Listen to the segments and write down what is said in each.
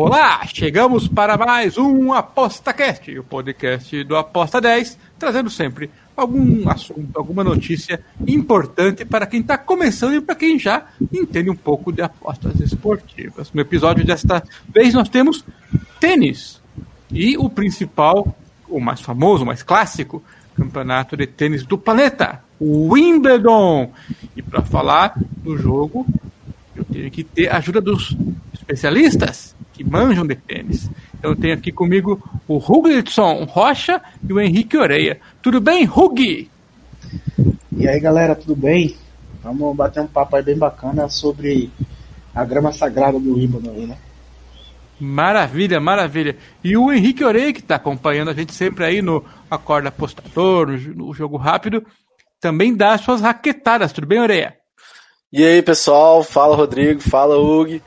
Olá, chegamos para mais um ApostaCast, o podcast do Aposta 10, trazendo sempre algum assunto, alguma notícia importante para quem está começando e para quem já entende um pouco de apostas esportivas. No episódio desta vez nós temos tênis e o principal, o mais famoso, o mais clássico, campeonato de tênis do planeta, o Wimbledon. E para falar do jogo, eu tenho que ter a ajuda dos especialistas que manjam de tênis. Então eu tenho aqui comigo o Huglitson Rocha e o Henrique Oreia. Tudo bem, Hug? E aí galera, tudo bem? Vamos bater um papo aí bem bacana sobre a grama sagrada do Wimbledon aí, né? Maravilha, maravilha. E o Henrique Oreia, que está acompanhando a gente sempre aí no Acorda Apostador, no, no Jogo Rápido, também dá as suas raquetadas. Tudo bem, Oreia? E aí, pessoal? Fala, Rodrigo. Fala, Hugo.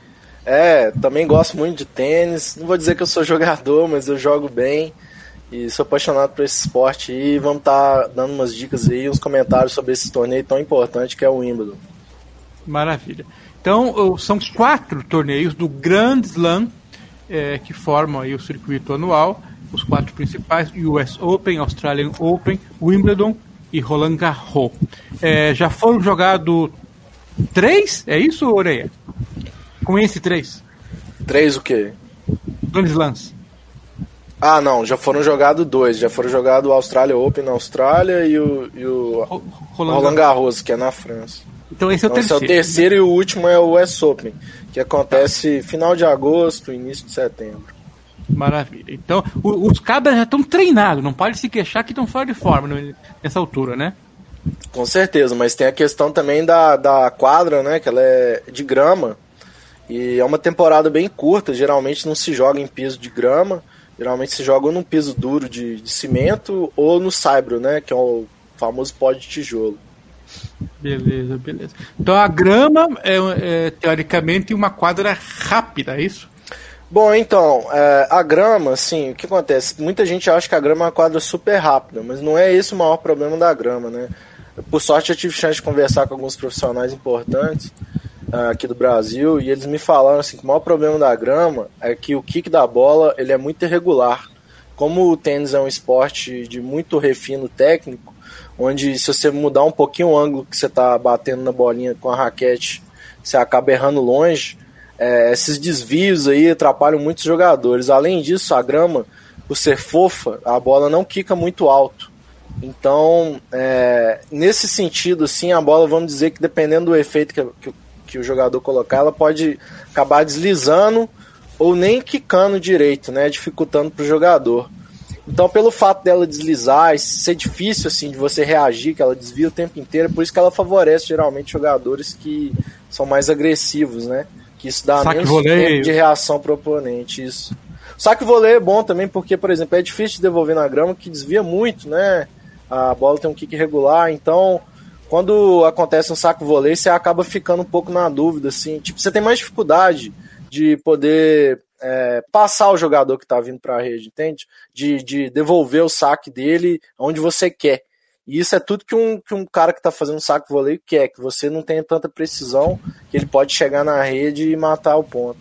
É, também gosto muito de tênis. Não vou dizer que eu sou jogador, mas eu jogo bem. E sou apaixonado por esse esporte e vamos estar tá dando umas dicas aí, uns comentários sobre esse torneio tão importante que é o Wimbledon. Maravilha. Então, são quatro torneios do Grand Slam é, que formam aí o circuito anual, os quatro principais, US Open, Australian Open, Wimbledon e Roland Garros. É, já foram jogados três? É isso, Oreia? Com esse três? Três o quê? Grand Slams. Ah, não, já foram jogados dois. Já foram jogados o Australia Open na Austrália e o, e o Roland, Roland Garros, que é na França. Então esse é o então, terceiro. Esse é o terceiro e o último é o US Open, que acontece final de agosto, início de setembro. Maravilha. Então, o, os cabras já estão treinados, não pode se queixar que estão fora de forma nessa altura, né? Com certeza, mas tem a questão também da, da quadra, né? Que ela é de grama. E é uma temporada bem curta, geralmente não se joga em piso de grama, geralmente se joga num piso duro de, de cimento ou no saibro, né? Que é o famoso pó de tijolo. Beleza, beleza. Então a grama é, é teoricamente uma quadra rápida, é isso? Bom, então, é, a grama, assim, o que acontece? Muita gente acha que a grama é uma quadra super rápida, mas não é esse o maior problema da grama, né? Por sorte, eu tive chance de conversar com alguns profissionais importantes aqui do Brasil e eles me falaram assim que o maior problema da grama é que o kick da bola ele é muito irregular. Como o tênis é um esporte de muito refino técnico, onde se você mudar um pouquinho o ângulo que você está batendo na bolinha com a raquete, você acaba errando longe. É, esses desvios aí atrapalham muitos jogadores. Além disso, a grama, por ser fofa, a bola não quica muito alto. Então, é, nesse sentido, assim, a bola, vamos dizer que dependendo do efeito que, que, que o jogador colocar, ela pode acabar deslizando ou nem quicando direito, né, dificultando para o jogador. Então, pelo fato dela deslizar e ser difícil assim de você reagir, que ela desvia o tempo inteiro, é por isso que ela favorece geralmente jogadores que são mais agressivos, né? Que isso dá Saque menos voleio. tempo de reação pro oponente, isso. Saque voleio é bom também porque, por exemplo, é difícil de devolver na grama, que desvia muito, né? A bola tem um kick regular, então quando acontece um saco voleio, você acaba ficando um pouco na dúvida, assim. Tipo, você tem mais dificuldade de poder é, passar o jogador que está vindo para a rede, entende? De, de devolver o saque dele onde você quer. E isso é tudo que um, que um cara que está fazendo saque voleio quer, que você não tenha tanta precisão que ele pode chegar na rede e matar o ponto.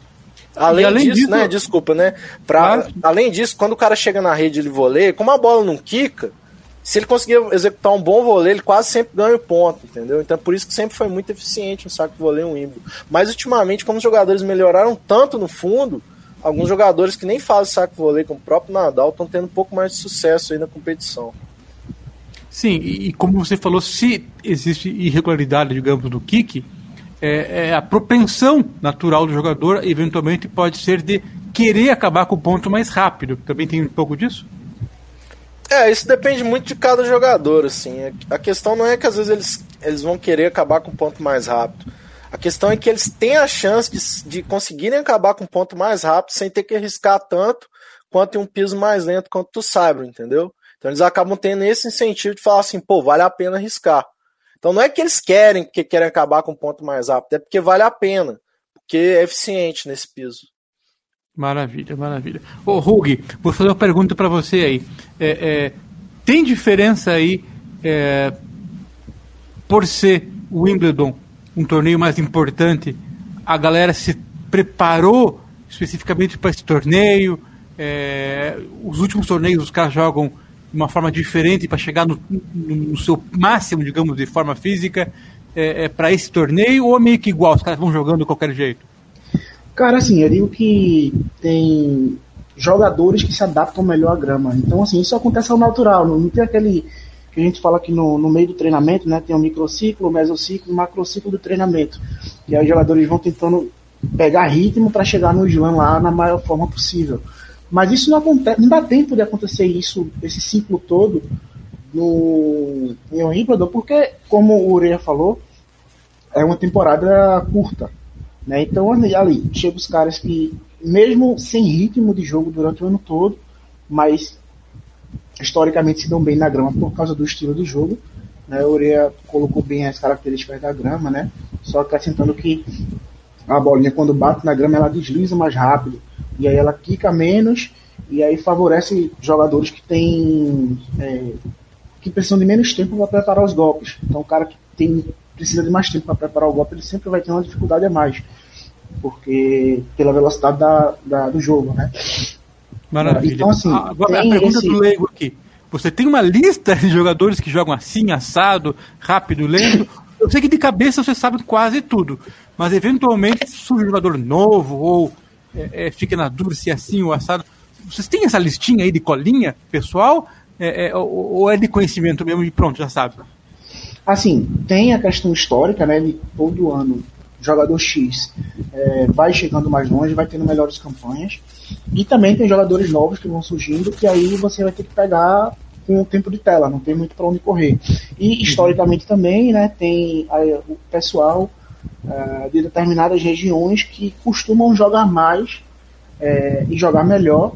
Além, além disso, disso- né? Desculpa, né? Pra, Além disso, quando o cara chega na rede de voleio, como a bola não quica, se ele conseguir executar um bom voleio, ele quase sempre ganha o ponto, entendeu? Então por isso que sempre foi muito eficiente um saque de voleio um Wimbledon. Mas ultimamente, como os jogadores melhoraram tanto no fundo, alguns jogadores que nem fazem saque de voleio, como o próprio Nadal, estão tendo um pouco mais de sucesso aí na competição. Sim, e, e como você falou, se existe irregularidade, digamos, do kick, é, é a propensão natural do jogador, eventualmente, pode ser de querer acabar com o ponto mais rápido. Também tem um pouco disso? É, isso depende muito de cada jogador, assim. A questão não é que às vezes eles, eles vão querer acabar com o ponto mais rápido. A questão é que eles têm a chance de, de conseguirem acabar com um ponto mais rápido sem ter que arriscar tanto quanto em um piso mais lento quanto tu sabe, entendeu? Então eles acabam tendo esse incentivo de falar assim, pô, vale a pena arriscar. Então não é que eles querem, porque querem acabar com um ponto mais rápido, é porque vale a pena, porque é eficiente nesse piso. Maravilha, maravilha. Ô, Hug, vou fazer uma pergunta para você aí. É, é, tem diferença aí, é, por ser o Wimbledon um torneio mais importante, a galera se preparou especificamente para esse torneio? É, os últimos torneios os caras jogam de uma forma diferente para chegar no, no, seu máximo, digamos, de forma física é, é para esse torneio ou é meio que igual, os caras vão jogando de qualquer jeito? Cara, assim, eu digo que tem jogadores que se adaptam melhor à grama. Então, assim, isso acontece ao natural, não tem aquele que a gente fala que no, no meio do treinamento, né, tem o microciclo, o mesociclo, o macrociclo do treinamento. E aí os jogadores vão tentando pegar ritmo para chegar no slam lá na maior forma possível. Mas isso não acontece, não dá tempo de acontecer isso, esse ciclo todo no em Wimbledon, porque como o Ureia falou, é uma temporada curta. Né? Então ali chega os caras que, mesmo sem ritmo de jogo durante o ano todo, mas historicamente se dão bem na grama por causa do estilo de jogo. Né? O Ureia colocou bem as características da grama, né? só acrescentando que a bolinha quando bate na grama ela desliza mais rápido e aí ela quica menos e aí favorece jogadores que têm é, que precisam de menos tempo para preparar os golpes. Então o cara que tem precisa de mais tempo para preparar o golpe, ele sempre vai ter uma dificuldade a mais. Porque pela velocidade da, da do jogo, né? Maravilha. Então, assim, Agora, a pergunta esse... do leigo aqui. Você tem uma lista de jogadores que jogam assim, assado, rápido, lento? Eu sei que de cabeça você sabe quase tudo, mas eventualmente surge um jogador novo ou é, é, fica na dúvida se é assim ou assado. Vocês têm essa listinha aí de colinha pessoal? É, é, ou, ou, é de conhecimento mesmo e pronto, já sabe? Assim, tem a questão histórica, né? De todo ano, jogador X é, vai chegando mais longe, vai tendo melhores campanhas. E também tem jogadores novos que vão surgindo, que aí você vai ter que pegar com o tempo de tela, não tem muito para onde correr. E historicamente também, né, tem o pessoal uh, de determinadas regiões que costumam jogar mais é, e jogar melhor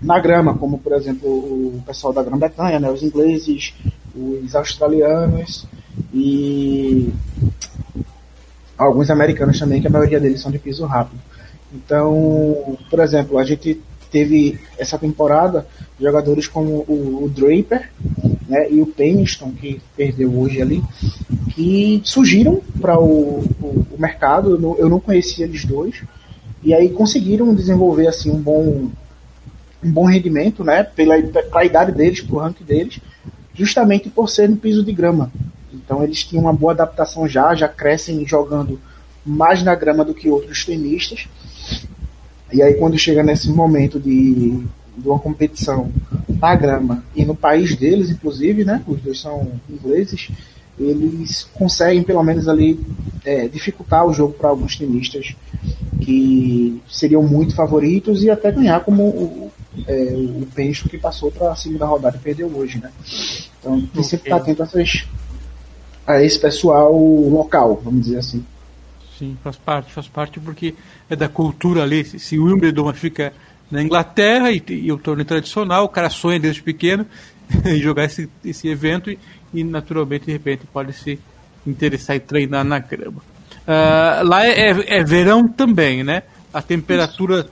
na grama, como por exemplo o pessoal da Grã-Bretanha, né, os ingleses, os australianos e alguns americanos também, que a maioria deles são de piso rápido. Então, por exemplo, a gente teve essa temporada jogadores como o, o Draper né, e o Peniston, que perdeu hoje ali, que surgiram para o, o, o, mercado. Eu não, eu não conhecia eles dois. E aí conseguiram desenvolver assim um bom um bom rendimento, né, pela a idade deles, pro ranking deles, justamente por ser no piso de grama. Então eles tinham uma boa adaptação já, já crescem jogando mais na grama do que outros tenistas. E aí quando chega nesse momento de, de uma competição na grama e no país deles, inclusive, né, os dois são ingleses, eles conseguem pelo menos ali é, dificultar o jogo para alguns tenistas que seriam muito favoritos e até ganhar como o, é, o Pencho que passou para a segunda rodada e perdeu hoje, né? Então tem okay. sempre estar atento a, essas, a esse pessoal local, vamos dizer assim. Sim, faz parte, faz parte porque é da cultura ali. Se o Wimbledon fica na Inglaterra e, e o torneio tradicional, o cara sonha desde pequeno em jogar esse, esse evento e, e, naturalmente de repente pode se interessar e treinar na grama. Uh, lá é, é, é verão também, né? A temperatura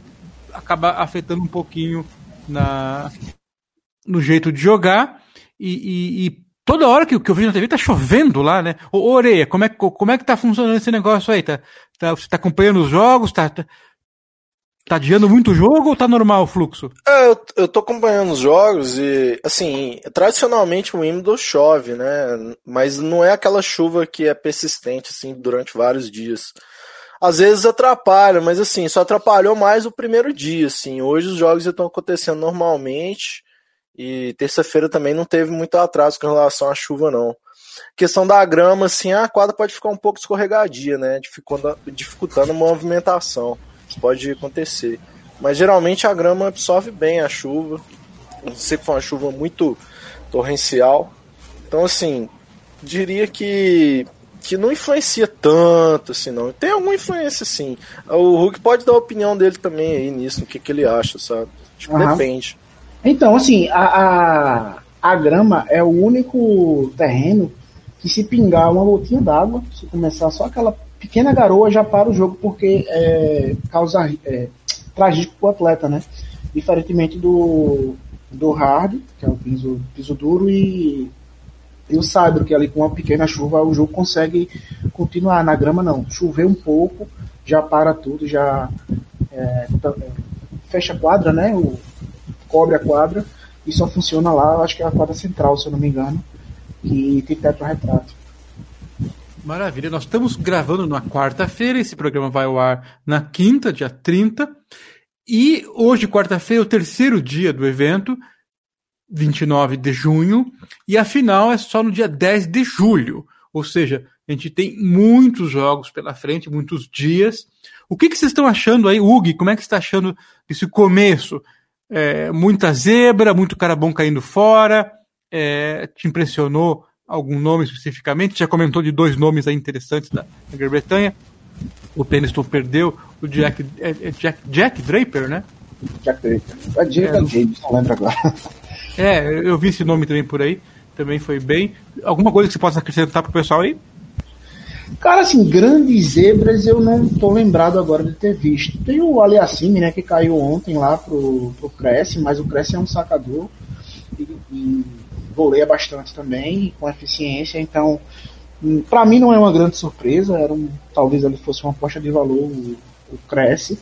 acaba afetando um pouquinho na, no jeito de jogar. E, e, e, toda hora que, que eu vejo na TV tá chovendo lá, né? Ô, ô Oreia, como é, como é que tá funcionando esse negócio aí? Tá, tá, você tá acompanhando os jogos? Tá, tá, tá adiando muito o jogo ou tá normal o fluxo? É, eu, eu tô acompanhando os jogos e, assim, tradicionalmente o Wimbledon chove, né? Mas não é aquela chuva que é persistente, assim, durante vários dias às vezes atrapalha, mas assim, só atrapalhou mais o primeiro dia, assim. Hoje os jogos estão acontecendo normalmente e terça-feira também não teve muito atraso com relação à chuva, não. Questão da grama, assim, a quadra pode ficar um pouco escorregadia, né? Dificultando, dificultando a movimentação. Isso pode acontecer. Mas geralmente a grama absorve bem a chuva. Não sei se foi uma chuva muito torrencial. Então, assim, diria que que não influencia tanto, assim, não. Tem alguma influência, sim. O Hulk pode dar a opinião dele também aí nisso, no que, que ele acha, sabe? Tipo, uhum. depende. Então, assim, a, a, a grama é o único terreno que se pingar uma gotinha d'água, se começar só aquela pequena garoa, já para o jogo, porque é, causa, é, traz risco para o atleta, né? Diferentemente do, do hard, que é o piso, piso duro, e, e o saibro, que é ali com uma pequena chuva o jogo consegue continuar. Na grama não, chover um pouco, já para tudo, já é, fecha a quadra, né? O, cobre a quadra e só funciona lá, acho que é a quadra central, se eu não me engano que tem teto retrato. Maravilha, nós estamos gravando na quarta-feira, esse programa vai ao ar na quinta, dia 30. E hoje, quarta-feira, é o terceiro dia do evento, 29 de junho, e a final é só no dia 10 de julho. Ou seja, a gente tem muitos jogos pela frente, muitos dias. O que, que vocês estão achando aí, Hugo? Como é que você está achando esse começo? É, muita zebra, muito cara bom caindo fora é, te impressionou algum nome especificamente? Já comentou de dois nomes aí interessantes da, Grã-Bretanha. O Peniston perdeu, o Jack, é, é Jack, Jack Draper, né? Jack Draper. É Jack é, James, não lembro agora. É, eu vi esse nome também por aí. Também foi bem. Alguma coisa que você possa acrescentar pro pessoal aí? Cara, assim, grandes zebras eu não tô lembrado agora de ter visto. Tem o Aliassime, né, que caiu ontem lá pro, pro Cresce, mas o Cresce é um sacador. E, e voleia bastante também, com eficiência, então hum, para mim não é uma grande surpresa, era um, talvez ele fosse uma aposta de valor, o, o Cresce.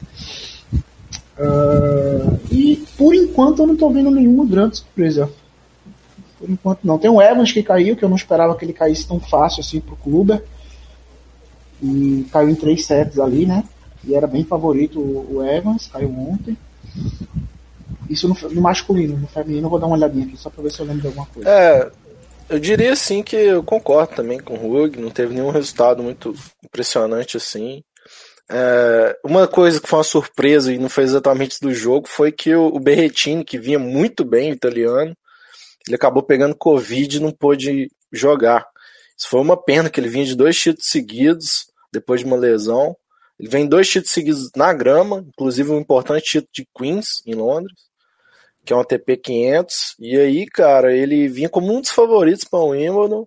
Uh, e por enquanto eu não estou vendo nenhuma grande surpresa. Por enquanto não. Tem o Evans que caiu, que eu não esperava que ele caísse tão fácil assim pro Kluber. E caiu em três sets ali, né? E era bem favorito o, Evans, caiu ontem. Isso no, no, masculino, no feminino eu vou dar uma olhadinha aqui só pra ver se eu lembro de alguma coisa. É, eu diria assim que eu concordo também com o Hug, não teve nenhum resultado muito impressionante assim. É, uma coisa que foi uma surpresa e não foi exatamente do jogo foi que o, o Berretini, que vinha muito bem, italiano, ele acabou pegando Covid e não pôde jogar. Isso foi uma pena, que ele vinha de dois títulos seguidos, depois de uma lesão. Ele vem dois títulos seguidos na grama, inclusive um importante título de Queens, em Londres que é um ATP 500. E aí, cara, ele vinha como um dos favoritos para o Wimbledon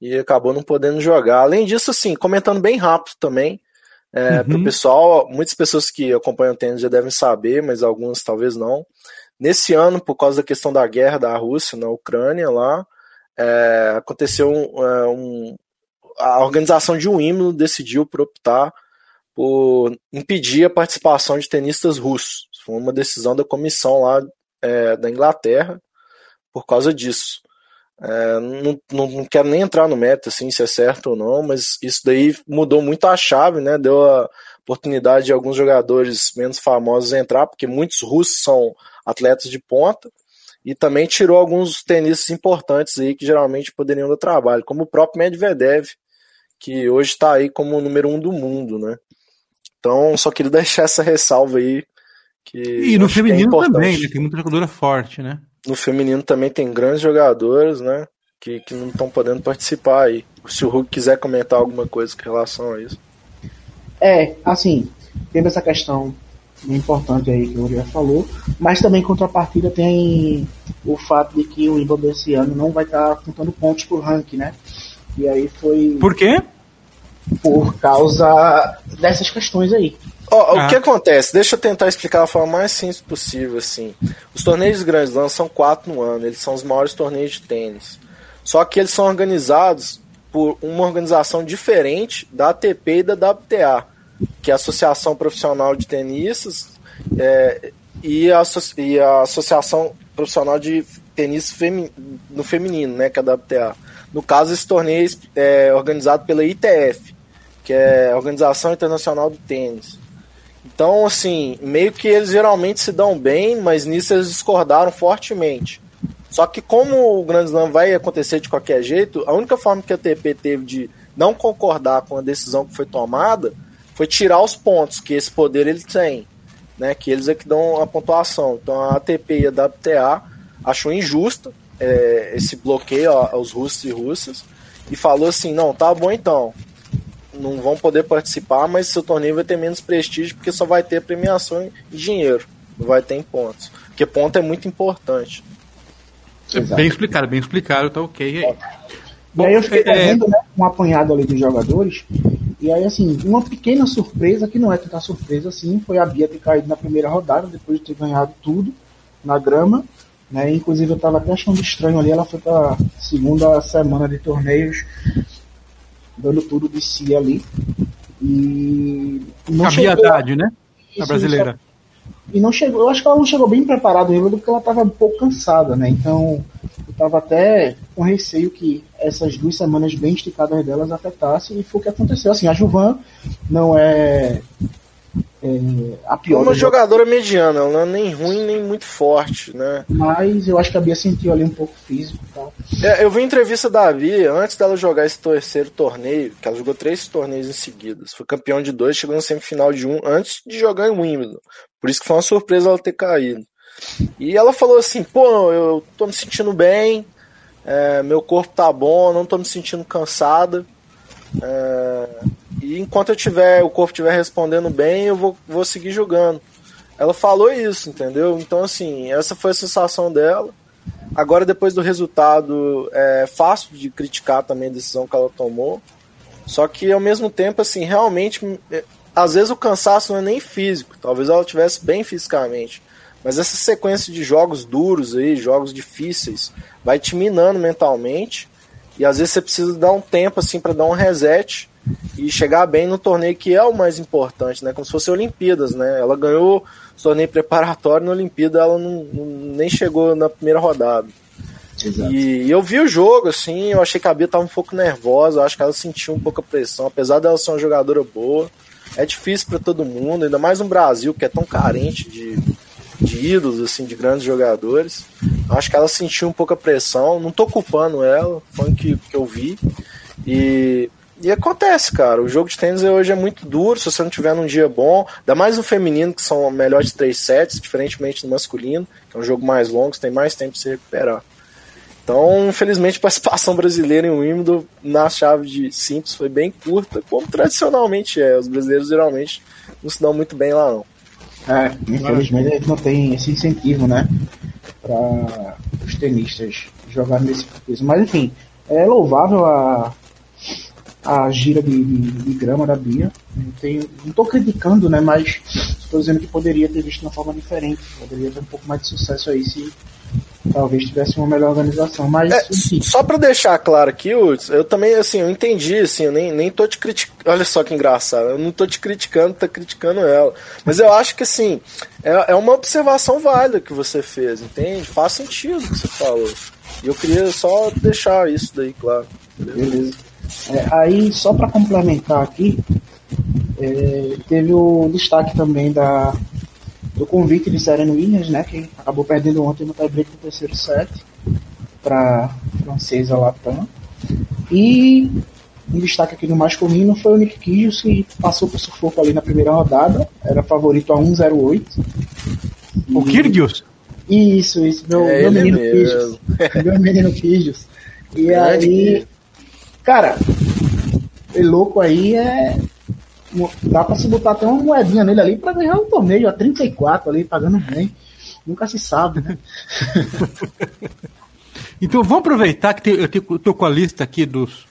e acabou não podendo jogar. Além disso, assim, comentando bem rápido também, é, uhum. para o pessoal, muitas pessoas que acompanham o tênis já devem saber, mas algumas talvez não. Nesse ano, por causa da questão da guerra da Rússia na Ucrânia lá, é, aconteceu um, é, um, a organização de um hino decidiu por optar por impedir a participação de tenistas russos. Foi uma decisão da comissão lá é, da Inglaterra por causa disso. É, não, não, quero nem entrar no meta assim, se é certo ou não, mas isso daí mudou muito a chave, né? Deu a oportunidade de alguns jogadores menos famosos entrar, porque muitos russos são atletas de ponta, e também tirou alguns tenistas importantes aí que geralmente poderiam dar trabalho, como o próprio Medvedev, que hoje está aí como o número um do mundo, né? Então, só queria deixar essa ressalva aí que e no é feminino é também, né? tem muita jogadora forte, né? No feminino também tem grandes jogadores, né? Que, que não estão podendo participar aí. Se o Hulk quiser comentar alguma coisa com relação a isso. É, assim, tendo essa questão importante aí que o Uriah falou, mas também em contrapartida tem o fato de que o Wimbledon esse ano não vai estar tá contando pontos por ranking, né? E aí foi. Por quê? Por causa dessas questões aí. Oh, ah. O que acontece? Deixa eu tentar explicar da forma mais simples possível. Assim. Os torneios de Grand Slam são quatro no ano, eles são os maiores torneios de tênis. Só que eles são organizados por uma organização diferente da ATP e da WTA, que é a Associação Profissional de Tenistas é, e, a, e, a, Associação Profissional de Tenis Femi, no Feminino, né, que é a WTA. No caso, esse torneio é organizado pela ITF, que é a Organização Internacional do Tênis. Então, assim, meio que eles geralmente se dão bem, mas nisso eles discordaram fortemente. Só que como o Grand Slam vai acontecer de qualquer jeito, a única forma que a ATP teve de não concordar com a decisão que foi tomada foi tirar os pontos, que esse poder eles têm, né? Que eles é que dão a pontuação. Então a ATP e a WTA achou injusta é, esse bloqueio aos russos e russas e falou assim: não, tá bom então. Não vão poder participar, mas seu torneio vai ter menos prestígio porque só vai ter premiação em dinheiro, não vai ter em pontos. Porque ponto é muito importante. Exato. Bem explicado, bem explicado, tá ok aí. Bom, e aí eu fiquei é... vendo né, um apanhado ali dos jogadores. E aí, assim, uma pequena surpresa, que não é tanta surpresa assim, foi a Bia ter caído na primeira rodada, depois de ter ganhado tudo na grama. Né? Inclusive eu tava até achando estranho ali, ela foi pra segunda semana de torneios, dando tudo de si ali. E. Não a Haddad, né? A brasileira. E não chegou, eu acho que ela não chegou bem preparada ainda porque ela estava um pouco cansada, né? Então eu estava até com receio que essas duas semanas bem esticadas delas afetassem e foi o que aconteceu. Assim, a Juvan não é é, a pior. Uma jogadora jogo. mediana, ela não é nem ruim nem muito forte, né? Mas eu acho que a Bia sentiu ali um pouco físico tal. É, eu vi entrevista da Bia antes dela jogar esse terceiro torneio, que ela jogou três torneios em seguida. Foi campeão de dois, chegou na semifinal de um antes de jogar em Wimbledon. Por isso que foi uma surpresa ela ter caído. E ela falou assim: pô, eu tô me sentindo bem, é, meu corpo tá bom, não tô me sentindo cansada. É, e enquanto eu tiver, o corpo estiver respondendo bem, eu vou, vou seguir jogando. Ela falou isso, entendeu? Então, assim, essa foi a sensação dela. Agora, depois do resultado, é fácil de criticar também a decisão que ela tomou. Só que, ao mesmo tempo, assim, realmente, é, às vezes o cansaço não é nem físico. Talvez ela tivesse bem fisicamente. Mas essa sequência de jogos duros aí, jogos difíceis, vai te minando mentalmente. E às vezes você precisa dar um tempo, assim, para dar um reset e chegar bem no torneio que é o mais importante, né? Como se fosse Olimpíadas, né? Ela ganhou o torneio preparatório na Olimpíada, ela não, não, nem chegou na primeira rodada. Exato. E eu vi o jogo, assim, eu achei que a Bia estava um pouco nervosa, acho que ela sentiu um pouco a pressão, apesar dela ser uma jogadora boa. É difícil para todo mundo, ainda mais no Brasil, que é tão carente de, de ídolos, assim, de grandes jogadores. Acho que ela sentiu um pouco a pressão, não tô culpando ela, foi o que, que eu vi. E e acontece, cara. O jogo de tênis hoje é muito duro. Se você não tiver num dia bom, ainda mais no feminino, que são melhor de três sets, diferentemente do masculino, que é um jogo mais longo, você tem mais tempo para se recuperar. Então, infelizmente, a participação brasileira em Wimbledon na chave de simples foi bem curta, como tradicionalmente é. Os brasileiros geralmente não se dão muito bem lá, não. É, infelizmente eles não tem esse incentivo, né? Para os tenistas jogarem nesse peso. Mas enfim, é louvável a a gira de, de, de grama da Bia. Não, tenho, não tô criticando, né? Mas estou dizendo que poderia ter visto de uma forma diferente. Poderia ter um pouco mais de sucesso aí se talvez tivesse uma melhor organização. Mas é, só para deixar claro aqui, eu também assim, eu entendi, assim, eu nem, nem tô te criticando. Olha só que engraçado, eu não tô te criticando, tá criticando ela. Mas eu acho que assim, é, é uma observação válida que você fez, entende? Faz sentido o que você falou. E eu queria só deixar isso daí, claro. Beleza. Beleza. É, aí, só para complementar aqui, é, teve o destaque também da, do convite de Serena Williams, né, que acabou perdendo ontem no tiebreak do terceiro set para a francesa Latam. E um destaque aqui no masculino foi o Nick Kyrgios, que passou por sufoco ali na primeira rodada, era favorito a 1,08. O Kyrgios? Isso, isso, meu, é meu menino Kyrgios. meu menino Kyrgios. E aí, Cara, esse louco aí é. Dá pra se botar até uma moedinha nele ali pra ganhar um torneio a 34 ali, pagando bem. Nunca se sabe, né? então vamos aproveitar que eu tô com a lista aqui dos,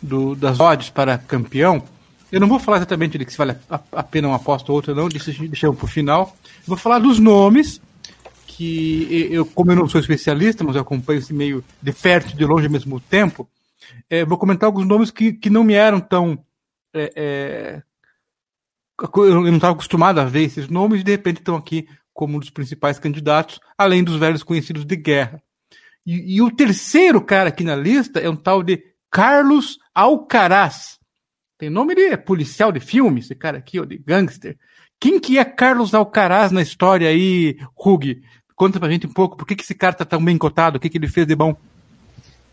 do, das odds para campeão. Eu não vou falar exatamente de que se vale a, pena uma aposta ou outra, não, deixamos para o final. Vou falar dos nomes, que eu, como eu não sou especialista, mas eu acompanho esse meio de perto e de longe ao mesmo tempo, é, vou comentar alguns nomes que, que não me eram tão. É, é, eu não estava acostumado a ver esses nomes e de repente estão aqui como um dos principais candidatos, além dos velhos conhecidos de guerra. E, e o terceiro cara aqui na lista é um tal de Carlos Alcaraz. Tem nome de policial de filme, esse cara aqui, ó, de gangster. Quem que é Carlos Alcaraz na história aí, Hug? Conta pra gente um pouco, por que, que esse cara tá tão bem cotado, o que, que ele fez de bom?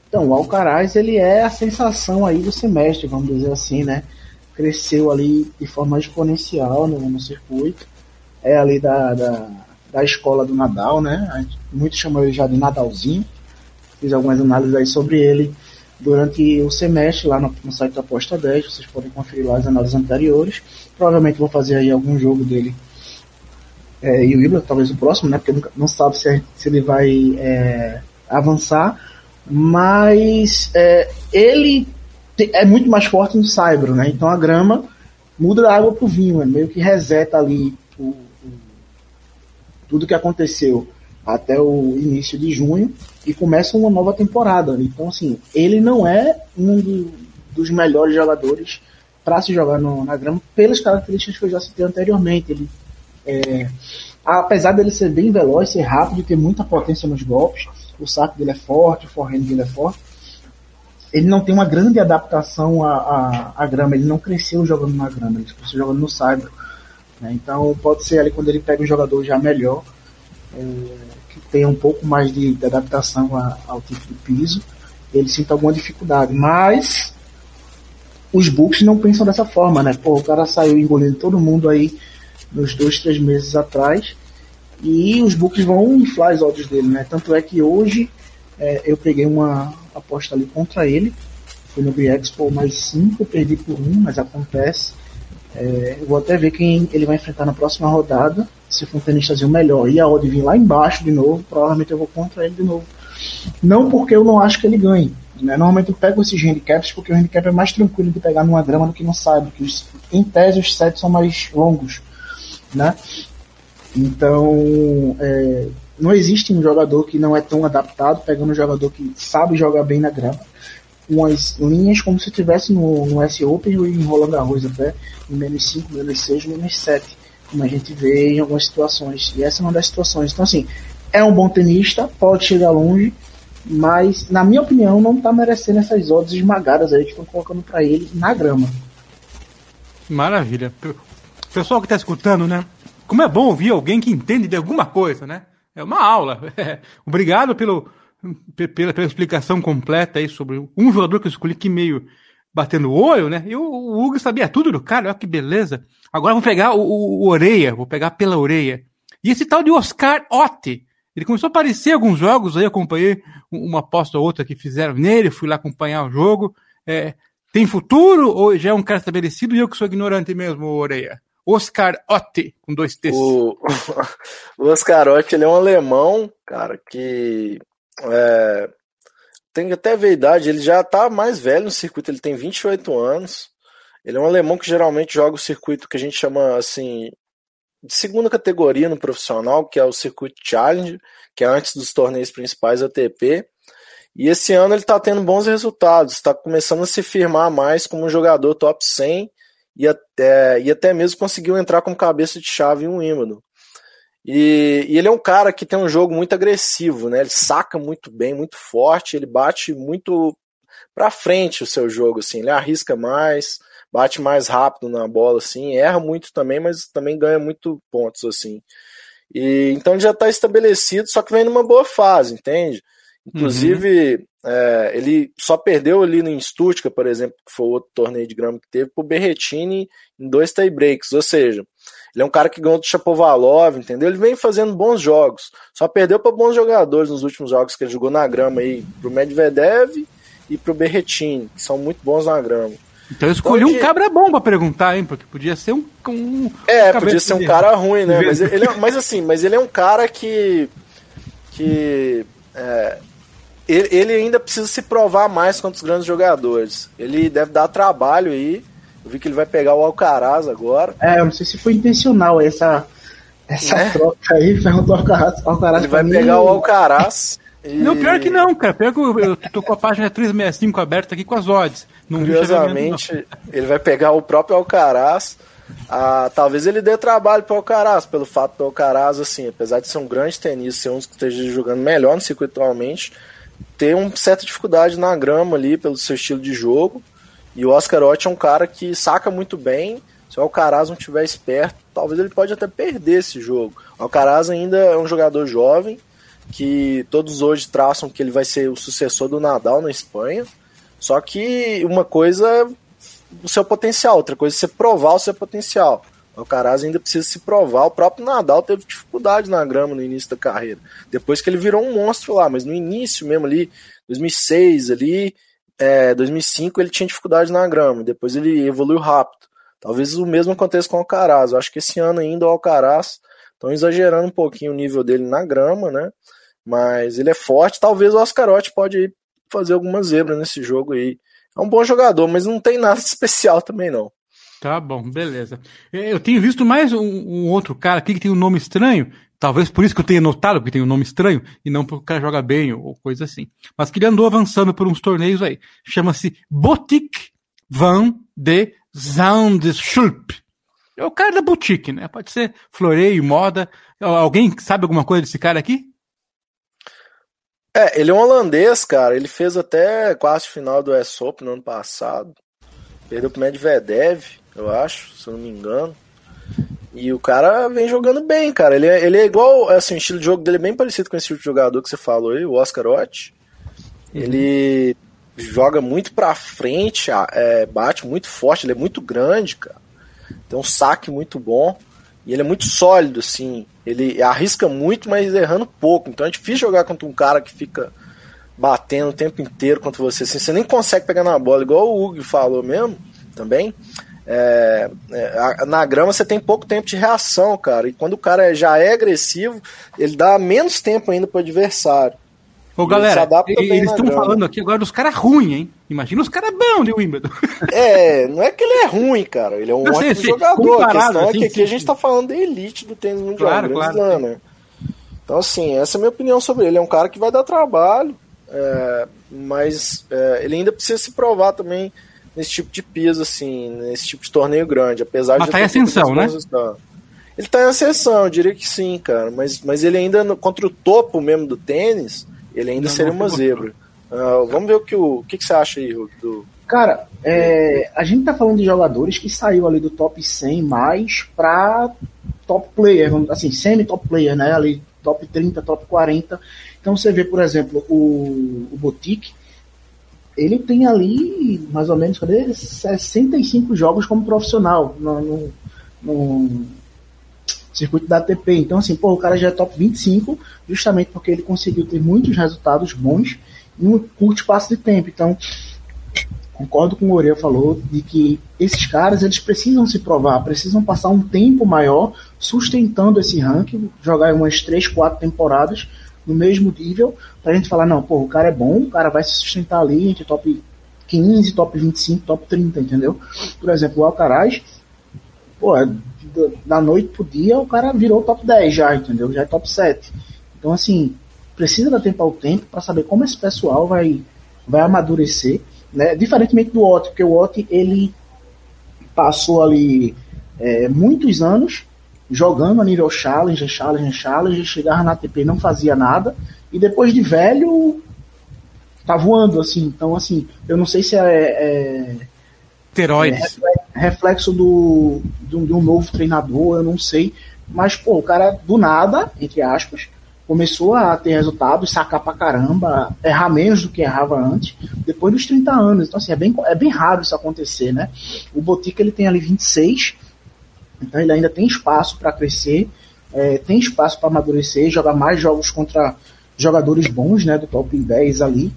Então, o Alcaraz, ele é a sensação aí do semestre, vamos dizer assim, né? Cresceu ali de forma exponencial no, no circuito. É ali da, da, da, escola do Nadal, né? Muitos chamam ele já de Nadalzinho. Fiz algumas análises aí sobre ele. durante o semestre lá no, no site da Aposta 10. Vocês podem conferir lá as análises anteriores. Provavelmente vou fazer aí algum jogo dele é, e o Ibra, talvez o próximo, né? Porque nunca, não sabe se, se ele vai é, avançar. Mas é, ele é muito mais forte no Saibro, né? Então a grama muda da água pro vinho, é meio que reseta ali o, o, tudo que aconteceu até o início de junho e começa uma nova temporada. Então, assim, ele não é um do, dos melhores jogadores para se jogar no, na grama pelas características que eu já citei anteriormente. Ele, é, apesar dele ser bem veloz, ser rápido, ter muita potência nos golpes, o saco dele é forte, o forehand dele é forte ele não tem uma grande adaptação à, à, à, grama, ele não cresceu jogando na grama, ele cresceu jogando no saibro. Né? Então pode ser ali quando ele pega um jogador já melhor, é, que tenha um pouco mais de, de adaptação a, ao tipo de piso, ele sinta alguma dificuldade. Mas os books não pensam dessa forma, né? Pô, o cara saiu engolindo todo mundo aí nos dois, três meses atrás. E os books vão inflar os odds dele, né? Tanto é que hoje é, eu peguei uma, aposta ali contra ele. Foi no Expo mais 5, perdi por 1, um, mas acontece. É, eu vou até ver quem ele vai enfrentar na próxima rodada. Se for um tenistazinho melhor e a odd vir lá embaixo de novo, provavelmente eu vou contra ele de novo. Não porque eu não acho que ele ganhe. Né? Normalmente eu pego esses handicaps porque o handicap é mais tranquilo de pegar numa grama do que no saibro, que em tese os sets são mais longos. Né? Então, é, não existe um jogador que não é tão adaptado, pegando um jogador que sabe jogar bem na grama, umas linhas como se estivesse no, no S Open ou enrolando arroz até menos 5, menos 6, menos 7, como a gente vê em algumas situações. E essa é uma das situações. Então, assim, é um bom tenista, pode chegar longe, mas, na minha opinião, não está merecendo essas odds esmagadas aí que estão colocando para ele na grama. Maravilha. Pessoal que está escutando, né? Como é bom ouvir alguém que entende de alguma coisa, né? É uma aula. Obrigado pelo, pela, pela explicação completa aí sobre um jogador que eu escolhi que meio batendo o olho, né? E o, o Hugo sabia tudo do cara, olha que beleza. Agora vou pegar o, o, o Oreia, vou pegar pela orelha. E esse tal de Oscar Otte, ele começou a aparecer em alguns jogos aí, acompanhei uma aposta ou outra que fizeram nele, fui lá acompanhar o jogo. É, tem futuro ou já é um cara estabelecido e eu que sou ignorante mesmo, Oreia? Oscar Otte, com dois T's. O, o Oscar Otte, ele é um alemão, cara, que é, tem até ver a idade, ele já tá mais velho no circuito, ele tem 28 anos. Ele é um alemão que geralmente joga o circuito que a gente chama assim de segunda categoria no profissional, que é o circuito Challenge, que é antes dos torneios principais ATP. E esse ano ele está tendo bons resultados, está começando a se firmar mais como um jogador top 100 e até, e até mesmo conseguiu entrar como cabeça de chave em um Wimbledon. E, e, ele é um cara que tem um jogo muito agressivo, né? Ele saca muito bem, muito forte, ele bate muito para frente o seu jogo, assim, ele arrisca mais, bate mais rápido na bola, assim, erra muito também, mas também ganha muito pontos, assim. E então ele já está estabelecido, só que vem numa boa fase, entende? Inclusive, uhum. é, ele só perdeu ali no Stuttgart, por exemplo, que foi o outro torneio de grama que teve, pro Berretini em dois tie breaks. Ou seja, ele é um cara que ganhou do Chapovalov, entendeu? Ele vem fazendo bons jogos. Só perdeu para bons jogadores nos últimos jogos que ele jogou na grama aí, pro Medvedev e pro Berretini, que são muito bons na grama. Então eu escolhi então, um cabra bom para perguntar, hein? Porque podia ser um. um é, podia ser um cara ruim, né? Mas, ele é, mas assim, mas ele é um cara que. que. É, ele, ele, ainda precisa se provar mais contra os grandes jogadores. Ele deve dar trabalho aí. Eu vi que ele vai pegar o Alcaraz agora. É, eu não sei se foi intencional essa, essa é? troca aí. Perguntou o Alcaraz. Alcaraz ele vai mim. pegar o Alcaraz. E... Não, pior que não, cara. Pior que eu, eu tô com a página 365 aberta aqui com as odds. Não Curiosamente, ele vai pegar o próprio Alcaraz. Ah, talvez ele dê trabalho para o Alcaraz, pelo fato do Alcaraz, assim, apesar de ser um grande tenista, ser um que esteja jogando melhor no circuito atualmente, ter uma certa dificuldade na grama ali pelo seu estilo de jogo. E o Oscar Ott é um cara que saca muito bem. Se o Alcaraz não estiver esperto, talvez ele pode até perder esse jogo. O Alcaraz ainda é um jogador jovem, que todos hoje traçam que ele vai ser o sucessor do Nadal na Espanha. Só que uma coisa é o seu potencial, outra coisa é você provar o seu potencial. Alcaraz ainda precisa se provar. O próprio Nadal teve dificuldade na grama no início da carreira. Depois que ele virou um monstro lá, mas no início mesmo ali, 2006 ali, é, 2005 ele tinha dificuldade na grama, depois ele evoluiu rápido. Talvez o mesmo aconteça com o Alcaraz. Eu acho que esse ano ainda o Alcaraz estão exagerando um pouquinho o nível dele na grama, né? Mas ele é forte. Talvez o Oscarotti pode fazer alguma zebra nesse jogo aí. É um bom jogador, mas não tem nada especial também não. Tá bom, beleza. Eu tenho visto mais um, um outro cara aqui que tem um nome estranho, Talvez por isso que eu tenha notado, porque tem um nome estranho, e não porque o cara joga bem ou coisa assim. Mas que ele andou avançando por uns torneios aí. Chama-se Boutique Van de Zandschulp. É o cara da boutique, né? Pode ser floreio, moda. Alguém sabe alguma coisa desse cara aqui? É, ele é um holandês, cara. Ele fez até quase final do US Open no ano passado. Perdeu pro Medvedev, eu acho, se eu não me engano. E o cara vem jogando bem, cara. Ele é, ele é igual, assim, o estilo de jogo dele é bem parecido com esse tipo de jogador que você falou aí, o Oscar Ott. Uhum. Ele joga muito pra frente, é, bate muito forte, ele é muito grande, cara. Tem um saque muito bom. E ele é muito sólido, assim. Ele arrisca muito, mas errando pouco. Então é difícil jogar contra um cara que fica batendo o tempo inteiro contra você. Assim, você nem consegue pegar na bola, igual o Hugo falou mesmo também. É, é, na grama você tem pouco tempo de reação, cara. E quando o cara já é agressivo, ele dá menos tempo ainda pro adversário. Ô, galera, eles estão falando aqui agora dos caras ruins, hein? Imagina os caras bons de Wimbledon. É, não é que ele é ruim, cara. Ele é um não, ótimo sei, jogador. A questão assim, é que aqui sim, a gente sim. tá falando da elite do tênis mundial. Claro, claro. né? Então, assim, essa é a minha opinião sobre ele. É um cara que vai dar trabalho, é, mas é, ele ainda precisa se provar também nesse tipo de piso, assim, nesse tipo de torneio grande, apesar mas de. Tá em ascensão, né? Ele tá em ascensão, eu diria que sim, cara. Mas, mas ele ainda, contra o topo mesmo do tênis, ele ainda não, seria não uma zebra. Uh, vamos ver o que, o, o que, que você acha aí, do. Cara, é, a gente tá falando de jogadores que saiu ali do top 100 mais pra top player, assim, semi-top player, né? Ali, top 30, top 40. Então você vê, por exemplo, o, o Boutique, ele tem ali mais ou menos cadê? 65 jogos como profissional no, no, no, circuito da ATP. Então, assim, pô, o cara já é top 25, justamente porque ele conseguiu ter muitos resultados bons em um curto espaço de tempo. Então, concordo com o Oreia falou de que esses caras eles precisam se provar, precisam passar um tempo maior sustentando esse ranking, jogar umas 3, 4 temporadas no mesmo nível, pra gente falar, não, pô, o cara é bom, o cara vai se sustentar ali entre top 15, top 25, top 30, entendeu? Por exemplo, o Alcaraz, pô, da noite pro dia o cara virou top 10 já, entendeu? Já é top 7. Então, assim, precisa dar tempo ao tempo para saber como esse pessoal vai, vai amadurecer, né? Diferentemente do Ot, porque o Ot, ele passou ali é, muitos anos jogando a nível challenge, challenge, challenge, chegava na ATP não fazia nada, e depois de velho tá voando, assim. Então, assim, eu não sei se é. é Teroides. É reflexo do, do, de um novo treinador, eu não sei. Mas, pô, o cara do nada, entre aspas, começou a ter resultados, sacar pra caramba, errar menos do que errava antes, depois dos 30 anos. Então, assim, é bem, é bem raro isso acontecer, né? O Botica, ele tem ali 26, então ele ainda tem espaço para crescer, é, tem espaço para amadurecer, jogar mais jogos contra jogadores bons, né, do top 10 ali,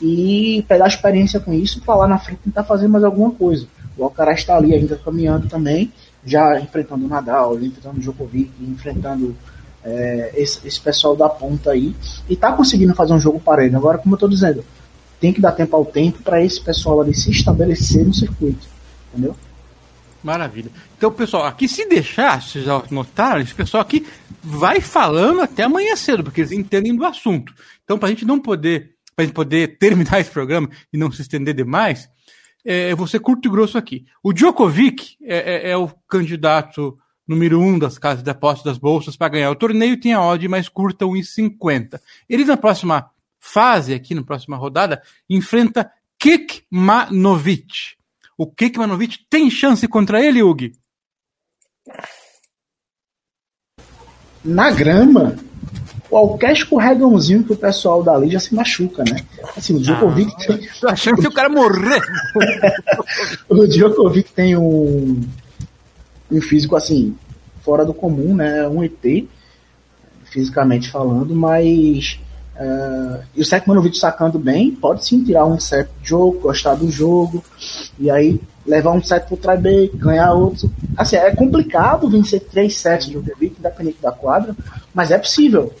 e pegar experiência com isso para lá na frente tentar fazer mais alguma coisa. O Alcaraz está ali ainda caminhando também, já enfrentando o Nadal, enfrentando o Djokovic, enfrentando é, esse, esse, pessoal da ponta aí, e está conseguindo fazer um jogo parelho. Agora, como eu estou dizendo, tem que dar tempo ao tempo para esse pessoal ali se estabelecer no circuito, entendeu? Maravilha. Então, pessoal, aqui se deixar, vocês já notaram, esse pessoal aqui vai falando até amanhã cedo, porque eles entendem do assunto. Então, para a gente não poder, para gente poder terminar esse programa e não se estender demais, é, eu vou ser curto e grosso aqui. O Djokovic é, é, é o candidato número um das casas de apostas das bolsas para ganhar o torneio, tem a odd mais curta, 1,50. Ele na próxima fase, aqui na próxima rodada, enfrenta Kekmanovic o Kekmanovic tem chance contra ele, Hugo? Na grama, qualquer escorregãozinho que o pessoal dali já se machuca, né? Assim, o Djokovic ah, tem. Tô achando que o cara morrer. o Djokovic tem um, um físico assim, fora do comum, né? Um ET, fisicamente falando, mas Uh, e o Sekmanovic sacando bem, pode sim tirar um set de jogo, gostar do jogo, e aí levar um set pro try ganhar outro. Assim, é complicado vencer três sets de Djokovic, independente da quadra, mas é possível.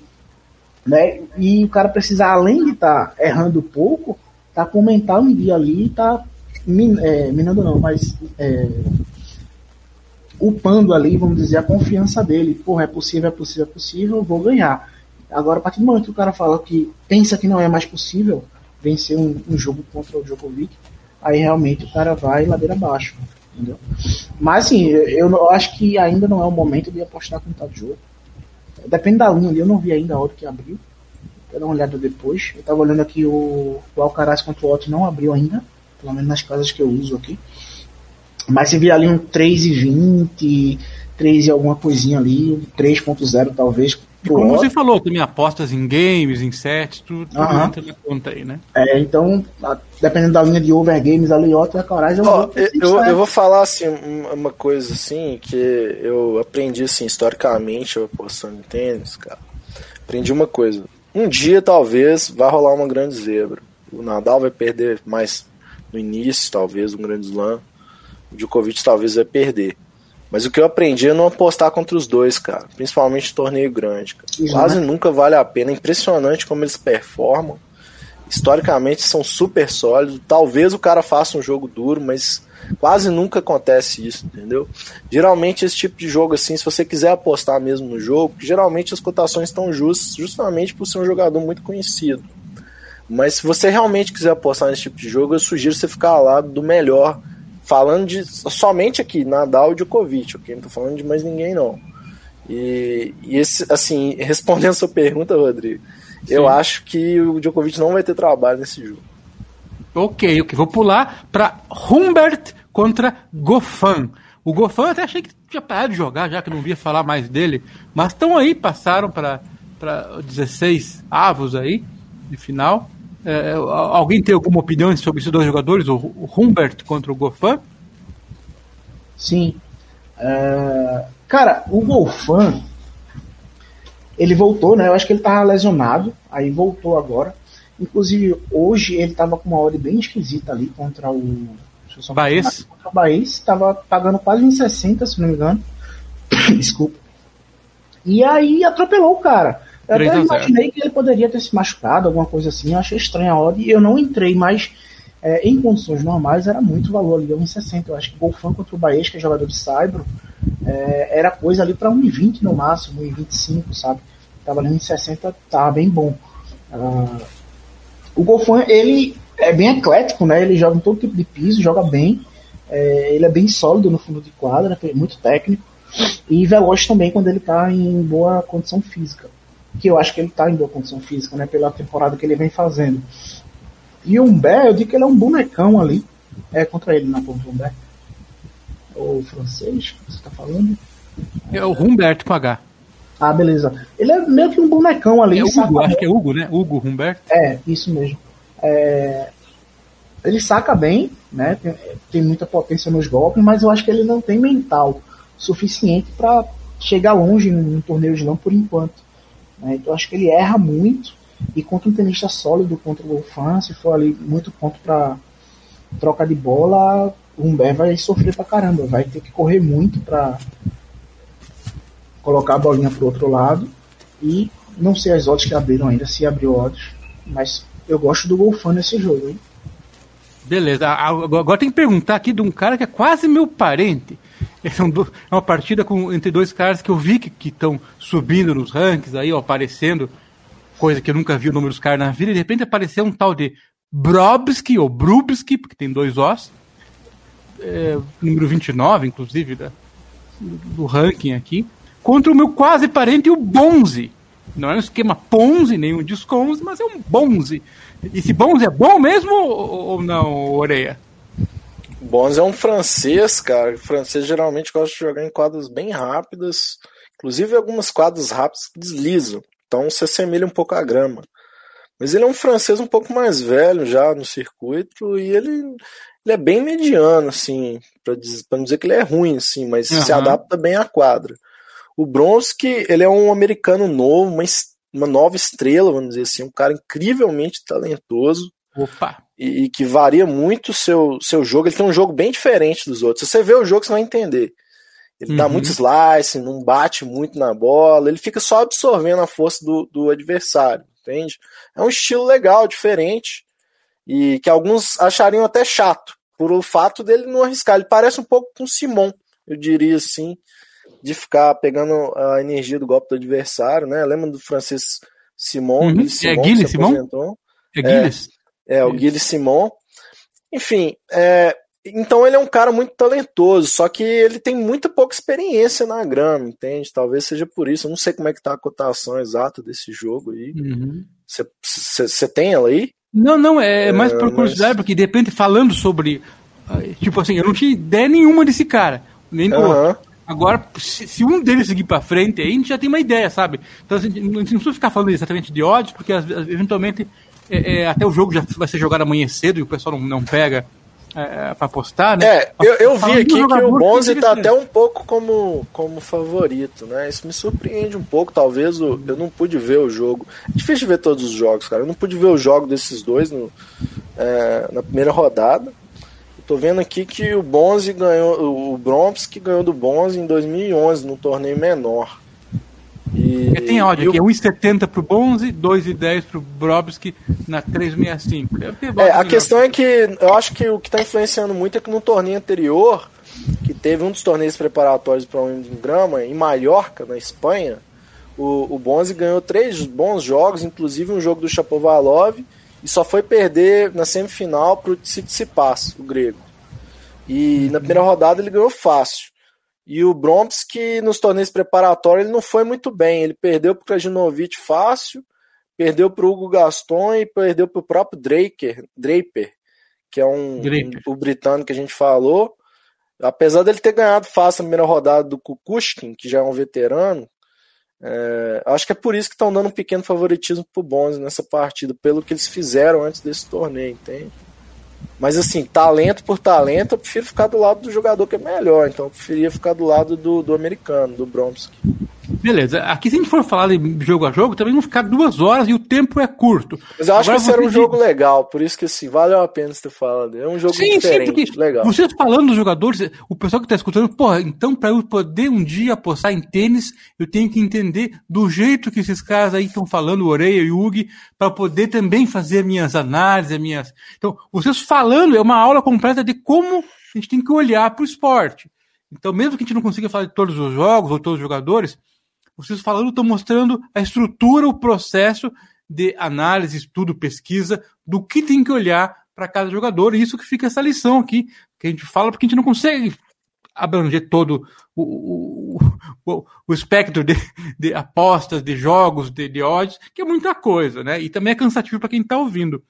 Né? E o cara precisa, além de estar tá errando pouco, tá com o mental em dia ali, tá min, é, minando não, mas é, upando ali, vamos dizer, a confiança dele. Porra, é possível, é possível, é possível, vou ganhar. Agora, a partir do momento que o cara fala que pensa que não é mais possível vencer um, um jogo contra o Djokovic, aí realmente o cara vai ladeira abaixo. Entendeu? Mas assim, eu, eu acho que ainda não é o momento de apostar com tal jogo. Depende da linha ali, eu não vi ainda a hora que abriu. Vou dar uma olhada depois. Eu tava olhando aqui o, o Alcaraz contra o Otto não abriu ainda, pelo menos nas casas que eu uso aqui. Mas se vir ali um 3,20, 3 e alguma coisinha ali, 3.0 talvez, como você falou, também apostas em games, em sets, tudo, tudo uhum. entra na conta aí, né? É, então, dependendo da linha de over games ali, outra coragem. Oh, eu, eu, eu, vou falar assim, uma coisa assim, que eu aprendi assim, historicamente, eu apostando em tênis, cara. Aprendi uma coisa. Um dia, talvez, vai rolar uma grande zebra. O Nadal vai perder mais no início, talvez, um grande slam. O Djokovic talvez vai perder. Mas o que eu aprendi é não apostar contra os dois, cara. Principalmente torneio grande. Cara. Quase nunca vale a pena. É impressionante como eles performam. Historicamente são super sólidos. Talvez o cara faça um jogo duro, mas quase nunca acontece isso, entendeu? Geralmente esse tipo de jogo assim, se você quiser apostar mesmo no jogo, geralmente as cotações estão justas, justamente por ser um jogador muito conhecido. Mas se você realmente quiser apostar nesse tipo de jogo, eu sugiro você ficar ao lado do melhor falando de somente aqui, Nadal e Djokovic, ok? Não tô falando de mais ninguém, não. E, e esse, assim, respondendo a sua pergunta, Rodrigo, Sim. eu acho que o Djokovic não vai ter trabalho nesse jogo. Ok, ok. Vou pular para Humbert contra Goffin. O Goffin até achei que tinha parado de jogar, já que não via falar mais dele. Mas estão aí, passaram para 16 avos aí de final. É, alguém tem alguma opinião sobre esses dois jogadores, o, Humbert contra o Goffin? Sim. Uh, cara, o Goffin, ele voltou, né? Eu acho que ele tava lesionado, aí voltou agora. Inclusive, hoje ele tava com uma hora bem esquisita ali contra o. Baez? Contra o Baez, tava pagando quase em 60, se não me engano. Desculpa. E aí atropelou o cara. Eu até imaginei que ele poderia ter se machucado, alguma coisa assim. Eu achei estranha a odd e eu não entrei, mas é, em condições normais era muito valor ali, 1,60. Eu acho que o Golfão contra o Baez, que é jogador de Saibro, é, era coisa ali para 1,20 no máximo, 1,25, sabe? Tava ali 1,60, tava bem bom. Uh, o Golfão, ele é bem atlético, né? Ele joga em todo tipo de piso, joga bem. É, ele é bem sólido no fundo de quadra, muito técnico. E veloz também quando ele está em boa condição física que eu acho que ele está em boa condição física, né, pela temporada que ele vem fazendo. E o Humbert, eu digo que ele é um bonecão ali, é contra ele na ponta Humbert. O francês, você está falando? É o Humberto com H. Ah, beleza. Ele é meio que um bonecão ali. É Hugo, acho que é Hugo, né? Hugo Humberto. É, isso mesmo. É... Ele saca bem, né? Tem, tem, muita potência nos golpes, mas eu acho que ele não tem mental suficiente para chegar longe no torneio de slam por enquanto. Né? Então acho que ele erra muito e contra um tenista sólido contra o Wolfan, se for ali muito ponto para troca de bola, o Humbert vai sofrer pra caramba, vai ter que correr muito para colocar a bolinha pro outro lado e não sei as odds que abriram ainda, se abriu odds, mas eu gosto do Golfan nesse jogo, hein? Beleza, agora tem que perguntar aqui de um cara que é quase meu parente. É, uma partida com, entre dois caras que eu vi que estão subindo nos rankings aí, ó, aparecendo, coisa que eu nunca vi o número dos caras na vida, e de repente apareceu um tal de Brobski, ou Brubski, porque tem dois Os, é, número 29, inclusive, da, do ranking aqui, contra o meu quase parente, o Bonzi. Não é um esquema Ponzi, nem um Disconzi, mas é um Bonzi. Esse Bonzi é bom mesmo ou não, Oreia? Bones é um francês, cara. O francês geralmente gosta de jogar em quadras bem rápidas. Inclusive algumas quadras rápidas que deslizam. Então se assemelha um pouco à grama. Mas ele é um francês um pouco mais velho já no circuito e ele, ele é bem mediano, assim, para não dizer que ele é ruim, assim, mas uhum. se adapta bem à quadra. O Bronski, ele é um americano novo, mas uma nova estrela, vamos dizer assim, um cara incrivelmente talentoso. Opa! E, e que varia muito o seu, seu jogo. Ele tem um jogo bem diferente dos outros. Se você vê o jogo, você vai entender. Ele uhum. dá muito slice, não bate muito na bola, ele fica só absorvendo a força do, do adversário, entende? É um estilo legal, diferente, e que alguns achariam até chato, por o fato dele não arriscar. Ele parece um pouco com o Simon, eu diria assim, de ficar pegando a energia do golpe do adversário, né? Lembra do Francis Simon? Uhum. Simon é Guilherme Simon? É Guilherme? É, é, o Guilherme Simon. Enfim, é, então ele é um cara muito talentoso, só que ele tem muita pouca experiência na grama, entende? Talvez seja por isso. Eu não sei como é que tá a cotação exata desse jogo aí. Você uhum. tem ela aí? Não, não, é, é mais por curiosidade, mas... porque de repente falando sobre. Ah, tipo assim, eu não tinha ideia nenhuma desse cara, nem do uhum. outro. Agora, se, um deles seguir para frente, aí a gente já tem uma ideia, sabe? Então assim, a gente não precisa ficar falando exatamente de odds, porque eventualmente é, é, até o jogo já vai ser jogado amanhã cedo e o pessoal não, não pega é, para apostar, né? É, eu, eu vi aqui que o Bonzi tá até um pouco como, como favorito, né? Isso me surpreende um pouco, talvez o, eu não pude ver o jogo. É difícil ver todos os jogos, cara. Eu não pude ver o jogo desses dois no, é, na primeira rodada. Eu tô vendo aqui que o Bonzi ganhou, o Bromps ganhou do Bonzi em 2011, num torneio menor. E, é, tem ódio aqui, o... é 1,70 pro Bonzi, 2,10 pro Brobski na 365. É, a questão é que eu acho que o que está influenciando muito é que no torneio anterior, que teve um dos torneios preparatórios para o um Grama, em Mallorca, na Espanha, o, o Bonzi ganhou três bons jogos, inclusive um jogo do Chapovalov, e só foi perder na semifinal para o Tsitsipas, o grego. E na primeira rodada ele ganhou fácil. E o Bromsky, nos torneios preparatórios, ele não foi muito bem. Ele perdeu para o Krajinovic fácil, perdeu para o Hugo Gaston e perdeu para o próprio Draker, Draper, que é um, um, o britânico que a gente falou. Apesar dele ter ganhado fácil a primeira rodada do Kukushkin, que já é um veterano, é, acho que é por isso que estão dando um pequeno favoritismo para o Bonzi nessa partida, pelo que eles fizeram antes desse torneio, entende? Mas assim, talento por talento, eu prefiro ficar do lado do jogador que é melhor. Então eu preferia ficar do lado do, do americano, do Bromsky. Beleza, aqui se a gente for falar de jogo a jogo, também vão ficar duas horas e o tempo é curto. Mas eu acho Agora, que esse era um jogo legal, por isso que assim, valeu a pena você ter falado. É um jogo sim, diferente, sim, legal. Vocês falando dos jogadores, o pessoal que está escutando, porra, então para eu poder um dia apostar em tênis, eu tenho que entender do jeito que esses caras aí estão falando, o Oreia e o Hugo, para poder também fazer minhas análises, minhas. Então, vocês falando é uma aula completa de como a gente tem que olhar para o esporte. Então, mesmo que a gente não consiga falar de todos os jogos ou todos os jogadores, vocês falando estão mostrando a estrutura, o processo de análise, estudo, pesquisa, do que tem que olhar para cada jogador. E isso que fica essa lição aqui, que a gente fala porque a gente não consegue abranger todo o, o, o, o espectro de, de, apostas, de jogos, de, de odds, que é muita coisa, né? E também é cansativo para quem está ouvindo.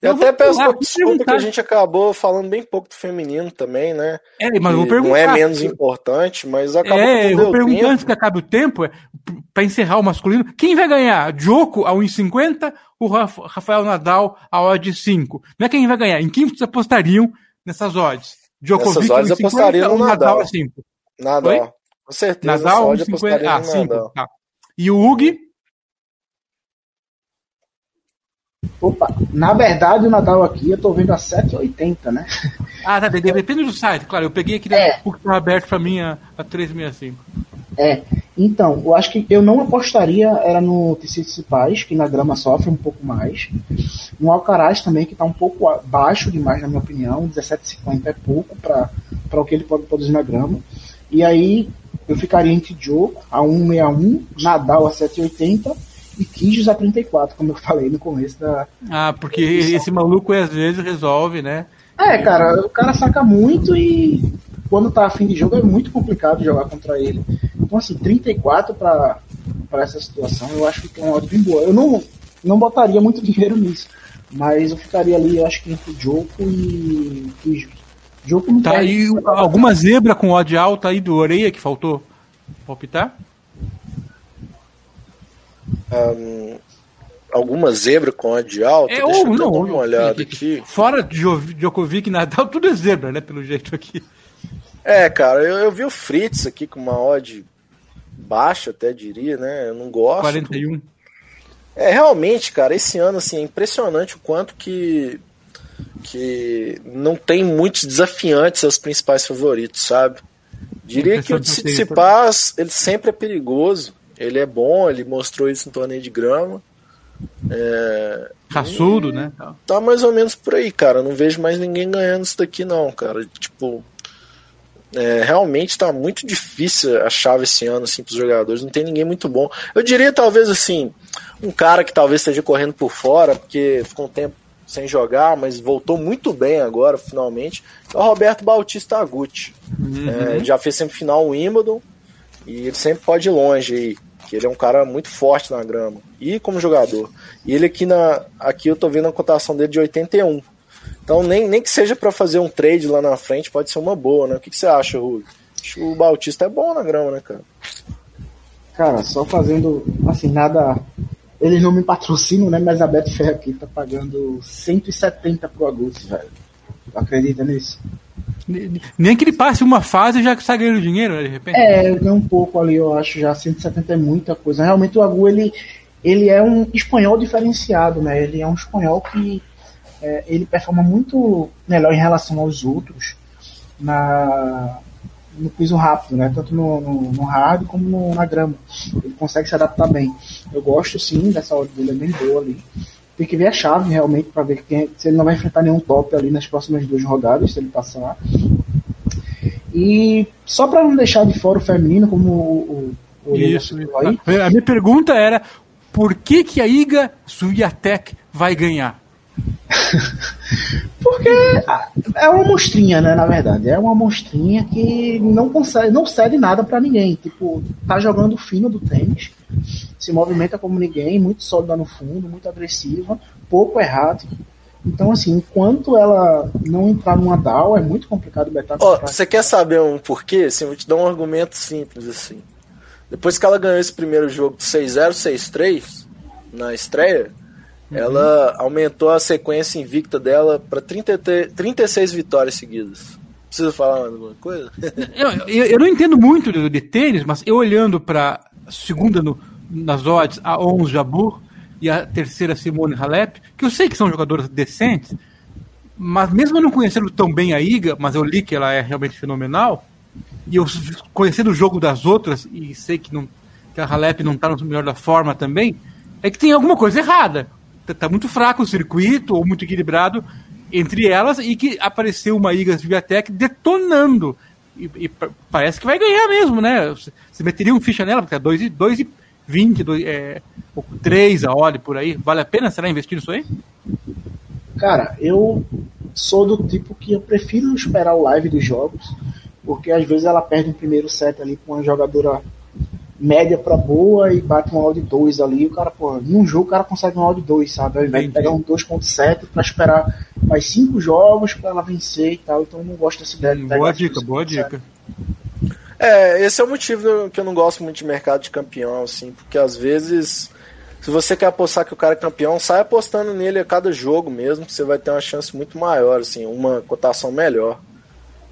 Eu, eu até peço uma desculpa que a gente acabou falando bem pouco do feminino também, né? É, mas vou perguntar. Não é menos importante, mas acabou É, eu vou perguntar antes que acabe o tempo, é, para encerrar o masculino, quem vai ganhar? Djoko a 1,50 ou Rafael Nadal a odd 5? Não é quem vai ganhar, em quem vocês apostariam nessas odds? Djokovic nessas odds apostaria no Nadal. Nadal a 5? Nadal. Oi? Com certeza. Nadal 1,50 a 5. Tá. E o Hugo? Opa, na verdade o Nadal aqui eu tô vendo a 7,80, né? Ah, tá, depende do site, claro. Eu peguei aqui é. que tá aberto para mim a, a 365. É, então, eu acho que eu não apostaria era no TCC Paz, que na grama sofre um pouco mais. No Alcaraz também, que está um pouco baixo demais, na minha opinião. 17,50 é pouco para o que ele pode produzir na grama. E aí eu ficaria entre Djoko a 1,61, Nadal a 7,80 e Kijos a 34, como eu falei no começo da. Ah, porque esse maluco às vezes resolve, né? É, cara, o cara saca muito e quando tá afim de jogo é muito complicado jogar contra ele. Então, assim, 34 para essa situação, eu acho que tem uma odd bem boa. Eu não, não botaria muito dinheiro nisso, mas eu ficaria ali, eu acho que entre Joko e Kijos. Joko não tá, e alguma zebra com odd alta aí do Oreia que faltou palpitar? Um, alguma zebra com a de alta? É, Deixa ou, eu não, dar uma olhada aqui. Fora de Djokovic e Nadal, tudo é zebra, né? Pelo jeito aqui. É, cara, eu, eu vi o Fritz aqui com uma odd baixa, até diria, né? Eu não gosto. 41. É, realmente, cara, esse ano assim, é impressionante o quanto que, que não tem muitos desafiantes aos principais favoritos, sabe? Diria que o Tsitsipas, ele sempre é perigoso. Ele é bom, ele mostrou isso no torneio de grama. É, Raçudo, né? Tá mais ou menos por aí, cara. Não vejo mais ninguém ganhando isso daqui, não, cara. Tipo, é, realmente tá muito difícil a chave esse ano, assim, pros jogadores. Não tem ninguém muito bom. Eu diria, talvez, assim, um cara que talvez esteja correndo por fora, porque ficou um tempo sem jogar, mas voltou muito bem agora, finalmente. É o Roberto Bautista Aguti. Uhum. É, já fez semifinal o Wimbledon e ele sempre pode ir longe aí. Que ele é um cara muito forte na grama. E como jogador. E ele aqui na. Aqui eu tô vendo a cotação dele de 81. Então nem, nem que seja para fazer um trade lá na frente, pode ser uma boa, né? O que, que você acha, Rui? Acho que o Bautista é bom na grama, né, cara? Cara, só fazendo assim, nada eles não me patrocinam, né? Mas a Betfair aqui tá pagando 170 pro Augusto, velho. Acredita nisso? Nem que ele passe uma fase já que está ganhando dinheiro, né, de repente. É, ganha um pouco ali, eu acho já 170 é muita coisa. Realmente o Agu, ele, ele é um espanhol diferenciado, né? Ele é um espanhol que é, ele performa muito melhor em relação aos outros na, no piso rápido, né? Tanto no, no, no hard como no, na grama. Ele consegue se adaptar bem. Eu gosto sim dessa ordem dele, é bem boa ali. Tem que ver a chave realmente para ver quem, se ele não vai enfrentar nenhum top ali nas próximas duas rodadas, se ele passar. E só para não deixar de fora o feminino, como o, o, o Isso. Aí, a minha pergunta era por que, que a Iga Swiatek vai ganhar? Porque é uma monstrinha, né? Na verdade, é uma monstrinha que não consegue, não cede nada para ninguém. Tipo, tá jogando fino do tênis, se movimenta como ninguém, muito sólida no fundo, muito agressiva, pouco errado. Então, assim, enquanto ela não entrar numa DAO, é muito complicado betar. Oh, você quer saber um porquê? Assim, vou te dar um argumento simples assim. Depois que ela ganhou esse primeiro jogo de 6-0, 6-3 na estreia, Ela aumentou a sequência invicta dela para 36 vitórias seguidas. Precisa falar alguma coisa? eu, eu, eu, não entendo muito de, de, tênis, mas eu olhando para segunda no, nas odds, a 11 Jabur e a terceira Simone Halep, que eu sei que são jogadoras decentes, mas mesmo não conhecendo tão bem a Iga, mas eu li que ela é realmente fenomenal, e eu conhecendo o jogo das outras, e sei que, não, que a Halep não está no melhor da forma também, é que tem alguma coisa errada tá muito fraco o circuito, ou muito equilibrado entre elas, e que apareceu uma Iga Swiatek detonando. E, e, parece que vai ganhar mesmo, né? Você meteria um ficha nela, porque é 2 e, 2 e 20, 2, é, 3 a hora por aí. Vale a pena, será, investir nisso aí? Cara, eu sou do tipo que eu prefiro esperar o live dos jogos, porque às vezes ela perde um primeiro set ali com uma jogadora média para boa e bate um áudio 2 ali, o cara, pô, num jogo o cara consegue um áudio 2, sabe? Ao invés de pegar um 2.7 para esperar mais cinco jogos para ela vencer e tal, então eu não gosto dessa ideia. De boa dica, boa dica. É, esse é o motivo que eu não gosto muito de mercado de campeão, assim, porque às vezes, se você quer apostar que o cara é campeão, sai apostando nele a cada jogo mesmo, que você vai ter uma chance muito maior, assim, uma cotação melhor.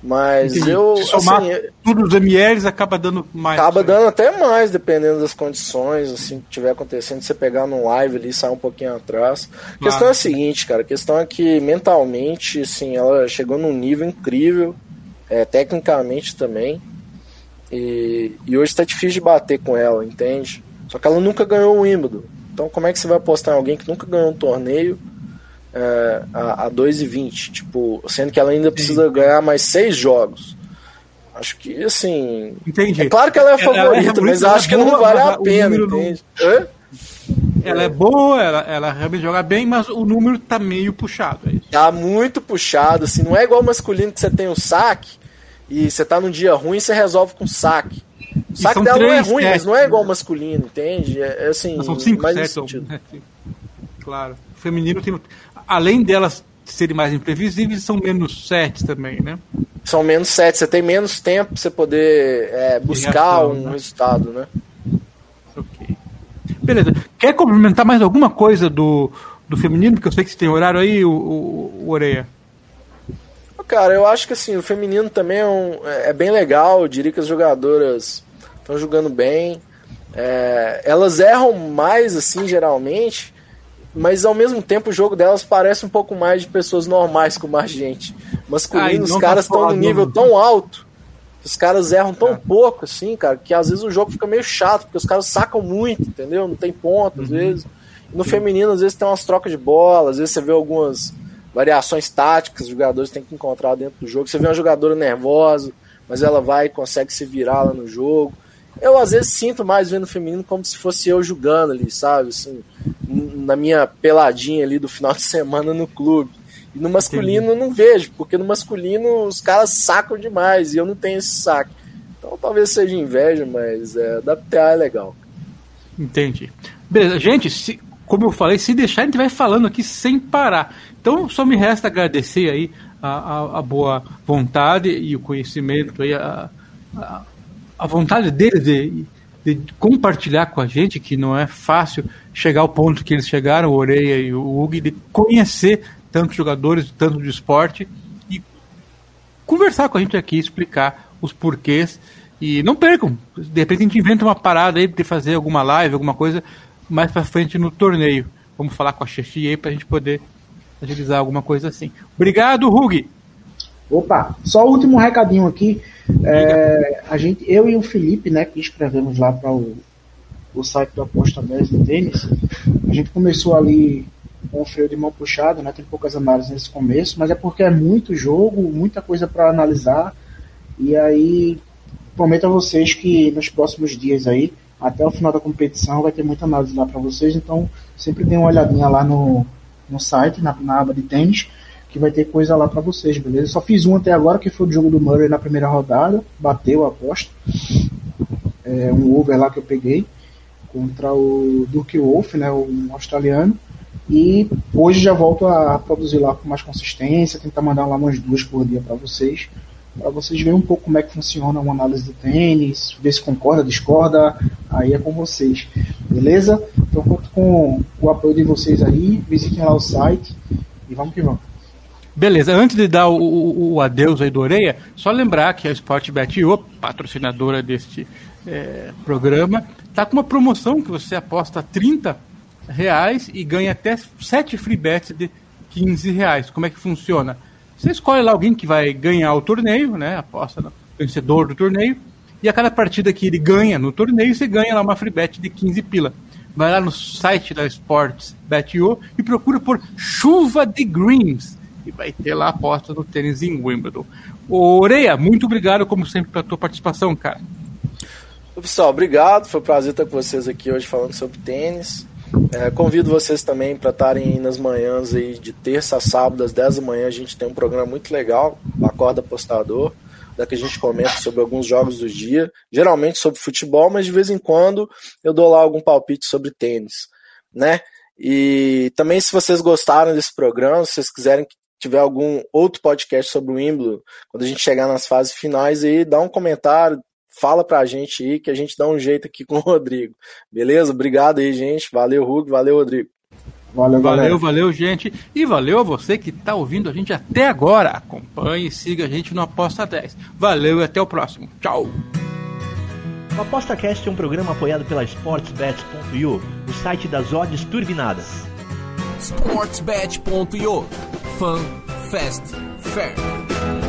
Mas Entendi. eu. Se somar assim, tudo os MLs acaba dando mais. Acaba dando até mais, dependendo das condições, assim, que tiver acontecendo, você pegar num live ali e sair um pouquinho atrás. A questão é a seguinte, cara, a questão é que mentalmente, assim, ela chegou num nível incrível, é, tecnicamente também. E, e hoje tá difícil de bater com ela, entende? Só que ela nunca ganhou o Wimbledon. Então como é que você vai apostar em alguém que nunca ganhou um torneio? É, a, a 2,20, tipo, sendo que ela ainda precisa Sim. ganhar mais seis jogos. Acho que, assim. Entendi. É claro que ela é favorita, ela é favorita mas acho é que não vale a pena, entende? Não... Ela é boa, ela, ela realmente joga bem, mas o número tá meio puxado. É tá muito puxado, assim, não é igual masculino que você tem o saque e você tá num dia ruim e você resolve com saque. O saque dela não é ruim, sets, mas não é igual né? masculino, entende? É, é assim. São cinco mais sets, né? Claro. O feminino tem além delas serem mais imprevisíveis, são menos sets também, né? São menos sets, você tem menos tempo para você poder é, buscar um né? resultado, né? Ok. Beleza. Quer complementar mais alguma coisa do, do feminino? Porque eu sei que você tem horário aí, o, o, o Oreia. Cara, eu acho que assim, o feminino também é, um, é bem legal. Eu diria que as jogadoras estão jogando bem. É, elas erram mais, assim, geralmente, mas ao mesmo tempo o jogo delas parece um pouco mais de pessoas normais como a gente. Masculino, os caras estão no nível tão alto, os caras erram tão é. pouco, assim, cara, que às vezes o jogo fica meio chato, porque os caras sacam muito, entendeu? Não tem ponto, às uhum. vezes. No Sim. feminino, às vezes tem umas trocas de bola, às vezes você vê algumas variações táticas, os jogadores têm que encontrar dentro do jogo. Você vê uma jogadora nervosa, mas ela vai e consegue se virar lá no jogo. Eu às vezes sinto mais vendo o feminino como se fosse eu jogando ali, sabe? Assim, na minha peladinha ali do final de semana no clube. E no masculino eu não vejo, porque no masculino os caras sacam demais e eu não tenho esse saque. Então talvez seja inveja, mas é, da PTA é legal. Entendi. Beleza, gente, se, como eu falei, se deixar a gente vai falando aqui sem parar. Então só me resta agradecer aí a, a, a boa vontade e o conhecimento aí, a, a a vontade deles de, de, compartilhar com a gente, que não é fácil chegar ao ponto que eles chegaram, o Oreia e o Hugo, de conhecer tantos jogadores, tanto de esporte, e conversar com a gente aqui, explicar os porquês. E não percam, de repente a gente inventa uma parada aí de fazer alguma live, alguma coisa mais pra frente no torneio. Vamos falar com a chefia aí pra gente poder agilizar alguma coisa assim. Obrigado, Hug! Opa, só o último recadinho aqui. É, a gente, eu e o Felipe, né, que escrevemos lá para o, o site do Aposta 10 de tênis, a gente começou ali com o freio de mão puxado, né, tem poucas análises nesse começo, mas é porque é muito jogo, muita coisa para analisar, e aí prometo a vocês que nos próximos dias aí, até o final da competição, vai ter muita análise lá para vocês, então sempre dê uma olhadinha lá no, no site, na, na aba de tênis, que vai ter coisa lá para vocês, beleza? Só fiz um até agora, que foi o jogo do Murray na primeira rodada, bateu a aposta. É, um over lá que eu peguei contra o Duke Wolf, né, o australiano. E hoje já volto a produzir lá com mais consistência, tentar mandar lá umas duas por dia para vocês, para vocês verem um pouco como é que funciona uma análise do tênis, ver se concorda, discorda, aí é com vocês, beleza? Então conto com o apoio de vocês aí, visitem lá o site e vamos que vamos. Beleza, antes de dar o, o, o, adeus aí do Oreia, só lembrar que a Sportbet.io, patrocinadora deste é, programa, está com uma promoção que você aposta 30 reais e ganha até 7 free bets de 15 reais. Como é que funciona? Você escolhe lá alguém que vai ganhar o torneio, né? Aposta no vencedor do torneio. E a cada partida que ele ganha no torneio, você ganha lá uma free bet de 15 pila. Vai lá no site da Sportsbet.io e procura por Chuva de Greens e vai ter lá a aposta do tênis em Wimbledon. Oreia, muito obrigado, como sempre, pela tua participação, cara. Pessoal, obrigado. Foi um prazer estar com vocês aqui hoje falando sobre tênis. É, convido vocês também para estarem nas manhãs aí de terça a sábado, às 10 da manhã. A gente tem um programa muito legal, Acorda Apostador, da que a gente comenta sobre alguns jogos do dia, geralmente sobre futebol, mas de vez em quando eu dou lá algum palpite sobre tênis, né? E também, se vocês gostaram desse programa, se vocês quiserem tiver algum outro podcast sobre o Wimbledon, quando a gente chegar nas fases finais aí, dá um comentário, fala pra gente aí que a gente dá um jeito aqui com o Rodrigo. Beleza? Obrigado aí, gente. Valeu, Hugo. Valeu, Rodrigo. Valeu, valeu, valeu, gente. E valeu a você que está ouvindo a gente até agora. Acompanhe e siga a gente no Aposta 10. Valeu e até o próximo. Tchau. O ApostaCast é um programa apoiado pela SportsBet.io, o site das odds turbinadas. SportsBet.io Fun, Fast, Fair.